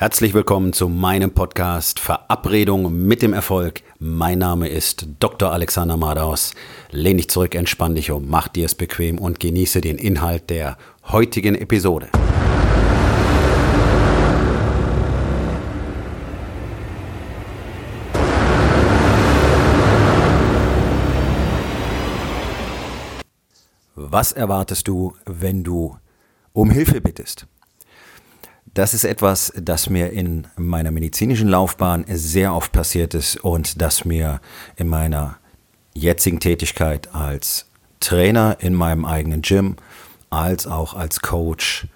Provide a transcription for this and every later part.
Herzlich willkommen zu meinem Podcast Verabredung mit dem Erfolg. Mein Name ist Dr. Alexander Madaus. Lehn dich zurück, entspann dich um, mach dir es bequem und genieße den Inhalt der heutigen Episode. Was erwartest du, wenn du um Hilfe bittest? Das ist etwas, das mir in meiner medizinischen Laufbahn sehr oft passiert ist und das mir in meiner jetzigen Tätigkeit als Trainer in meinem eigenen Gym als auch als Coach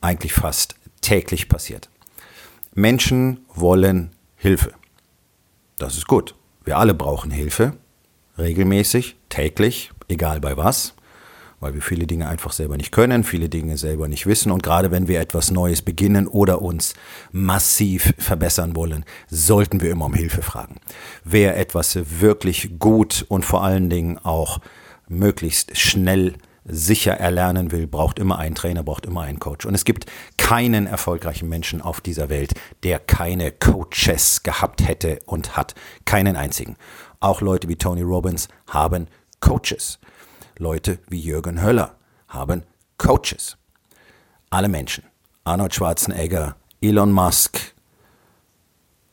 eigentlich fast täglich passiert. Menschen wollen Hilfe. Das ist gut. Wir alle brauchen Hilfe. Regelmäßig, täglich, egal bei was weil wir viele Dinge einfach selber nicht können, viele Dinge selber nicht wissen. Und gerade wenn wir etwas Neues beginnen oder uns massiv verbessern wollen, sollten wir immer um Hilfe fragen. Wer etwas wirklich gut und vor allen Dingen auch möglichst schnell sicher erlernen will, braucht immer einen Trainer, braucht immer einen Coach. Und es gibt keinen erfolgreichen Menschen auf dieser Welt, der keine Coaches gehabt hätte und hat. Keinen einzigen. Auch Leute wie Tony Robbins haben Coaches. Leute wie Jürgen Höller haben Coaches. Alle Menschen. Arnold Schwarzenegger, Elon Musk,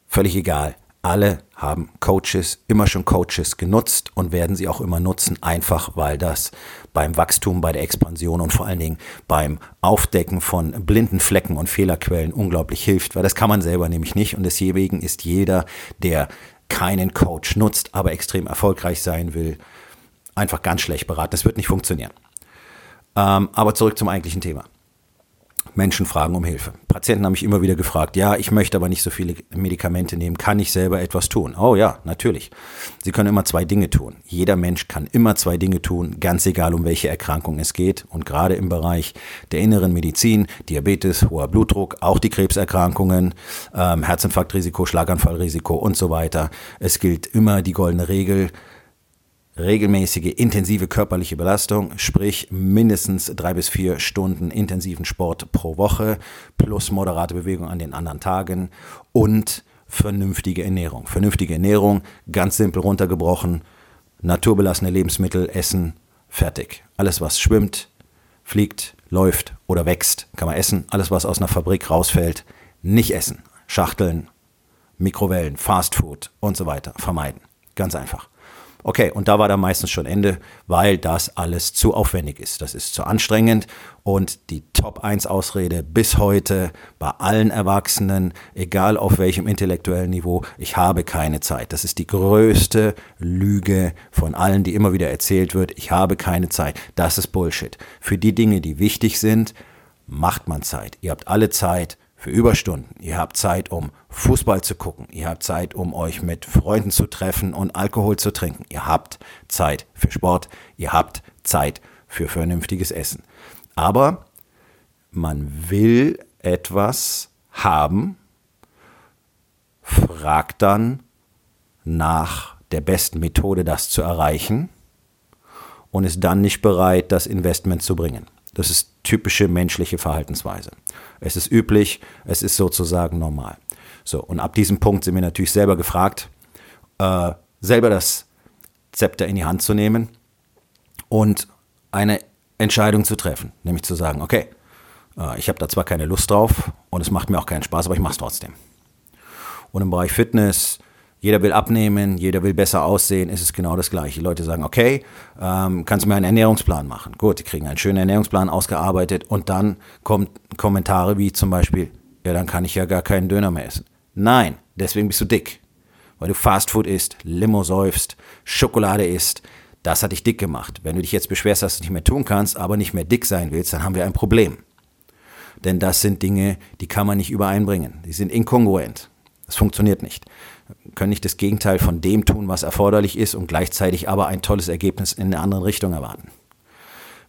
völlig egal. Alle haben Coaches, immer schon Coaches genutzt und werden sie auch immer nutzen, einfach weil das beim Wachstum, bei der Expansion und vor allen Dingen beim Aufdecken von blinden Flecken und Fehlerquellen unglaublich hilft, weil das kann man selber nämlich nicht und deswegen ist jeder, der keinen Coach nutzt, aber extrem erfolgreich sein will, einfach ganz schlecht beraten. Das wird nicht funktionieren. Ähm, aber zurück zum eigentlichen Thema. Menschen fragen um Hilfe. Patienten haben mich immer wieder gefragt, ja, ich möchte aber nicht so viele Medikamente nehmen, kann ich selber etwas tun? Oh ja, natürlich. Sie können immer zwei Dinge tun. Jeder Mensch kann immer zwei Dinge tun, ganz egal um welche Erkrankung es geht. Und gerade im Bereich der inneren Medizin, Diabetes, hoher Blutdruck, auch die Krebserkrankungen, ähm, Herzinfarktrisiko, Schlaganfallrisiko und so weiter. Es gilt immer die goldene Regel, regelmäßige intensive körperliche Belastung, sprich mindestens drei bis vier Stunden intensiven Sport pro Woche plus moderate Bewegung an den anderen Tagen und vernünftige Ernährung. Vernünftige Ernährung, ganz simpel runtergebrochen, naturbelassene Lebensmittel essen, fertig. Alles, was schwimmt, fliegt, läuft oder wächst, kann man essen. Alles, was aus einer Fabrik rausfällt, nicht essen. Schachteln, Mikrowellen, Fastfood und so weiter vermeiden. Ganz einfach. Okay, und da war dann meistens schon Ende, weil das alles zu aufwendig ist. Das ist zu anstrengend und die Top 1 Ausrede bis heute bei allen Erwachsenen, egal auf welchem intellektuellen Niveau, ich habe keine Zeit. Das ist die größte Lüge von allen, die immer wieder erzählt wird, ich habe keine Zeit. Das ist Bullshit. Für die Dinge, die wichtig sind, macht man Zeit. Ihr habt alle Zeit für Überstunden. Ihr habt Zeit, um Fußball zu gucken. Ihr habt Zeit, um euch mit Freunden zu treffen und Alkohol zu trinken. Ihr habt Zeit für Sport. Ihr habt Zeit für vernünftiges Essen. Aber man will etwas haben, fragt dann nach der besten Methode, das zu erreichen und ist dann nicht bereit, das Investment zu bringen. Das ist typische menschliche Verhaltensweise. Es ist üblich, es ist sozusagen normal. So, und ab diesem Punkt sind wir natürlich selber gefragt, äh, selber das Zepter in die Hand zu nehmen und eine Entscheidung zu treffen, nämlich zu sagen, okay, äh, ich habe da zwar keine Lust drauf und es macht mir auch keinen Spaß, aber ich mache es trotzdem. Und im Bereich Fitness jeder will abnehmen, jeder will besser aussehen, ist es genau das Gleiche. Die Leute sagen, okay, ähm, kannst du mir einen Ernährungsplan machen? Gut, die kriegen einen schönen Ernährungsplan ausgearbeitet und dann kommen Kommentare wie zum Beispiel, ja, dann kann ich ja gar keinen Döner mehr essen. Nein, deswegen bist du dick. Weil du Fastfood isst, Limo säufst, Schokolade isst. Das hat dich dick gemacht. Wenn du dich jetzt beschwerst, dass du nicht mehr tun kannst, aber nicht mehr dick sein willst, dann haben wir ein Problem. Denn das sind Dinge, die kann man nicht übereinbringen. Die sind inkongruent. Das funktioniert nicht. Können nicht das Gegenteil von dem tun, was erforderlich ist und gleichzeitig aber ein tolles Ergebnis in eine andere Richtung erwarten.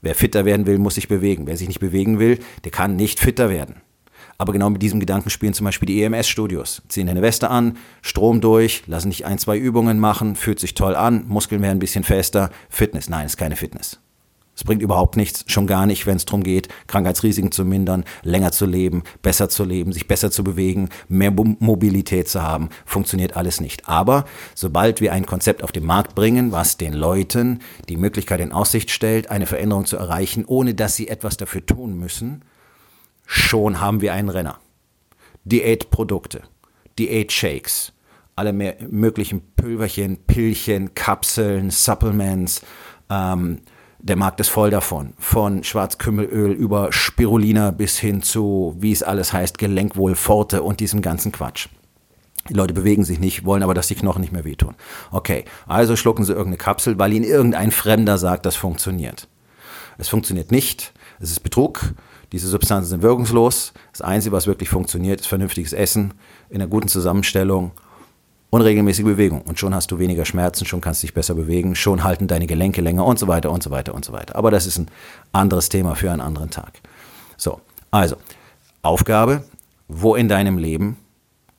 Wer fitter werden will, muss sich bewegen. Wer sich nicht bewegen will, der kann nicht fitter werden. Aber genau mit diesem Gedanken spielen zum Beispiel die EMS-Studios. Ziehen eine Weste an, Strom durch, lassen dich ein, zwei Übungen machen, fühlt sich toll an, Muskeln werden ein bisschen fester. Fitness, nein, ist keine Fitness. Es bringt überhaupt nichts, schon gar nicht, wenn es darum geht, Krankheitsrisiken zu mindern, länger zu leben, besser zu leben, sich besser zu bewegen, mehr Mobilität zu haben. Funktioniert alles nicht. Aber sobald wir ein Konzept auf den Markt bringen, was den Leuten die Möglichkeit in Aussicht stellt, eine Veränderung zu erreichen, ohne dass sie etwas dafür tun müssen, schon haben wir einen Renner. Diätprodukte, Diätshakes, alle möglichen Pülverchen, Pillchen, Kapseln, Supplements, ähm, der Markt ist voll davon. Von Schwarzkümmelöl über Spirulina bis hin zu, wie es alles heißt, Gelenkwohlforte und diesem ganzen Quatsch. Die Leute bewegen sich nicht, wollen aber, dass die Knochen nicht mehr wehtun. Okay, also schlucken sie irgendeine Kapsel, weil ihnen irgendein Fremder sagt, das funktioniert. Es funktioniert nicht. Es ist Betrug. Diese Substanzen sind wirkungslos. Das Einzige, was wirklich funktioniert, ist vernünftiges Essen in einer guten Zusammenstellung unregelmäßige Bewegung. Und schon hast du weniger Schmerzen, schon kannst du dich besser bewegen, schon halten deine Gelenke länger und so weiter und so weiter und so weiter. Aber das ist ein anderes Thema für einen anderen Tag. So, also, Aufgabe, wo in deinem Leben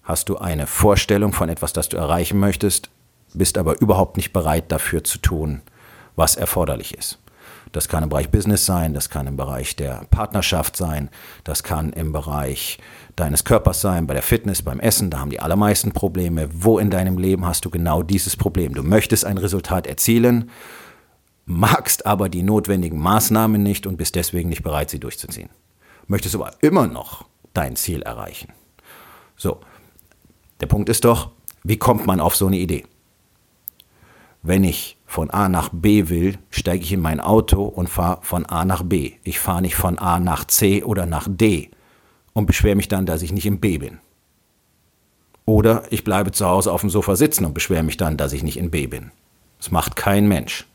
hast du eine Vorstellung von etwas, das du erreichen möchtest, bist aber überhaupt nicht bereit dafür zu tun, was erforderlich ist. Das kann im Bereich Business sein, das kann im Bereich der Partnerschaft sein, das kann im Bereich deines Körpers sein, bei der Fitness, beim Essen, da haben die allermeisten Probleme. Wo in deinem Leben hast du genau dieses Problem? Du möchtest ein Resultat erzielen, magst aber die notwendigen Maßnahmen nicht und bist deswegen nicht bereit, sie durchzuziehen. Möchtest aber immer noch dein Ziel erreichen. So, der Punkt ist doch, wie kommt man auf so eine Idee? Wenn ich von A nach B will, steige ich in mein Auto und fahre von A nach B. Ich fahre nicht von A nach C oder nach D und beschwere mich dann, dass ich nicht im B bin. Oder ich bleibe zu Hause auf dem Sofa sitzen und beschwere mich dann, dass ich nicht in B bin. Das macht kein Mensch.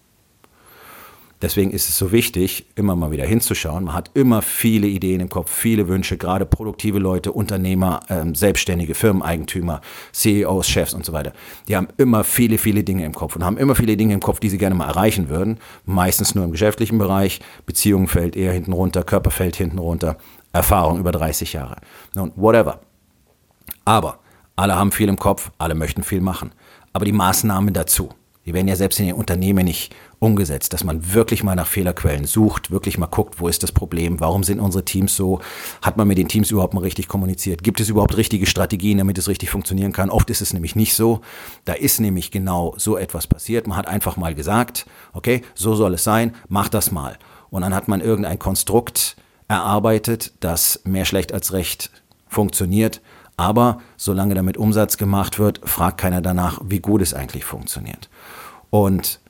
Deswegen ist es so wichtig, immer mal wieder hinzuschauen. Man hat immer viele Ideen im Kopf, viele Wünsche, gerade produktive Leute, Unternehmer, ähm, selbstständige Firmeneigentümer, CEOs, Chefs und so weiter. Die haben immer viele, viele Dinge im Kopf und haben immer viele Dinge im Kopf, die sie gerne mal erreichen würden. Meistens nur im geschäftlichen Bereich. Beziehungen fällt eher hinten runter, Körper fällt hinten runter. Erfahrung über 30 Jahre. Nun, whatever. Aber alle haben viel im Kopf, alle möchten viel machen. Aber die Maßnahmen dazu, die werden ja selbst in den Unternehmen nicht umgesetzt, dass man wirklich mal nach Fehlerquellen sucht, wirklich mal guckt, wo ist das Problem, warum sind unsere Teams so, hat man mit den Teams überhaupt mal richtig kommuniziert, gibt es überhaupt richtige Strategien, damit es richtig funktionieren kann. Oft ist es nämlich nicht so. Da ist nämlich genau so etwas passiert. Man hat einfach mal gesagt, okay, so soll es sein, mach das mal. Und dann hat man irgendein Konstrukt erarbeitet, das mehr schlecht als recht funktioniert. Aber solange damit Umsatz gemacht wird, fragt keiner danach, wie gut es eigentlich funktioniert. Und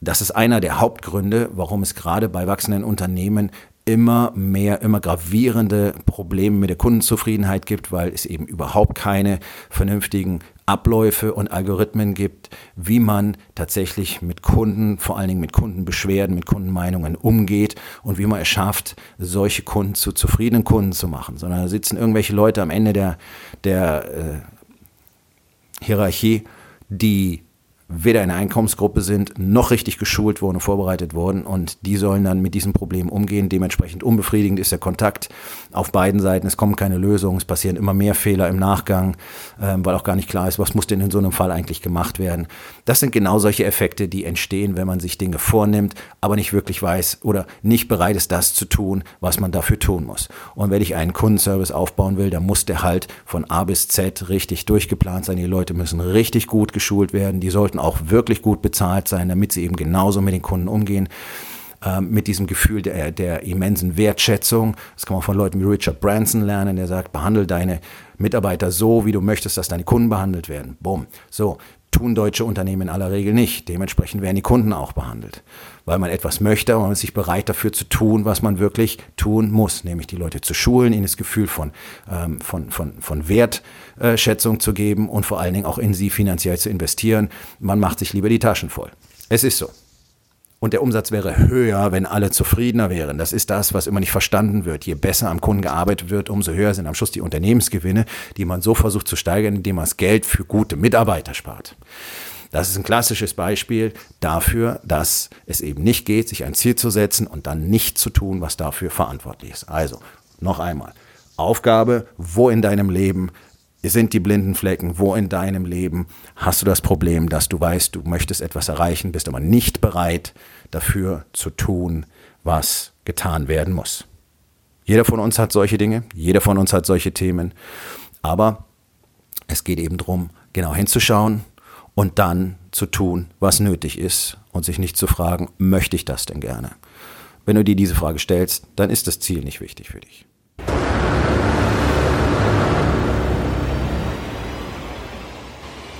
das ist einer der Hauptgründe, warum es gerade bei wachsenden Unternehmen immer mehr, immer gravierende Probleme mit der Kundenzufriedenheit gibt, weil es eben überhaupt keine vernünftigen Abläufe und Algorithmen gibt, wie man tatsächlich mit Kunden, vor allen Dingen mit Kundenbeschwerden, mit Kundenmeinungen umgeht und wie man es schafft, solche Kunden zu zufriedenen Kunden zu machen. Sondern da sitzen irgendwelche Leute am Ende der, der äh, Hierarchie, die weder in einer Einkommensgruppe sind, noch richtig geschult wurden und vorbereitet wurden. Und die sollen dann mit diesem Problem umgehen. Dementsprechend unbefriedigend ist der Kontakt auf beiden Seiten. Es kommen keine Lösungen, es passieren immer mehr Fehler im Nachgang, ähm, weil auch gar nicht klar ist, was muss denn in so einem Fall eigentlich gemacht werden. Das sind genau solche Effekte, die entstehen, wenn man sich Dinge vornimmt, aber nicht wirklich weiß oder nicht bereit ist, das zu tun, was man dafür tun muss. Und wenn ich einen Kundenservice aufbauen will, dann muss der halt von A bis Z richtig durchgeplant sein. Die Leute müssen richtig gut geschult werden. Die sollten auch wirklich gut bezahlt sein, damit sie eben genauso mit den Kunden umgehen ähm, mit diesem Gefühl der, der immensen Wertschätzung. Das kann man von Leuten wie Richard Branson lernen, der sagt, behandle deine Mitarbeiter so, wie du möchtest, dass deine Kunden behandelt werden. Bumm. So, tun deutsche Unternehmen in aller Regel nicht. Dementsprechend werden die Kunden auch behandelt. Weil man etwas möchte, aber man ist sich bereit dafür zu tun, was man wirklich tun muss, nämlich die Leute zu schulen, ihnen das Gefühl von, ähm, von, von, von Wertschätzung zu geben und vor allen Dingen auch in sie finanziell zu investieren. Man macht sich lieber die Taschen voll. Es ist so und der Umsatz wäre höher, wenn alle zufriedener wären. Das ist das, was immer nicht verstanden wird. Je besser am Kunden gearbeitet wird, umso höher sind am Schluss die Unternehmensgewinne, die man so versucht zu steigern, indem man das Geld für gute Mitarbeiter spart. Das ist ein klassisches Beispiel dafür, dass es eben nicht geht, sich ein Ziel zu setzen und dann nicht zu tun, was dafür verantwortlich ist. Also, noch einmal. Aufgabe, wo in deinem Leben sind die blinden Flecken? Wo in deinem Leben hast du das Problem, dass du weißt, du möchtest etwas erreichen, bist aber nicht bereit dafür zu tun, was getan werden muss. Jeder von uns hat solche Dinge, jeder von uns hat solche Themen, aber es geht eben darum, genau hinzuschauen und dann zu tun, was nötig ist und sich nicht zu fragen, möchte ich das denn gerne? Wenn du dir diese Frage stellst, dann ist das Ziel nicht wichtig für dich.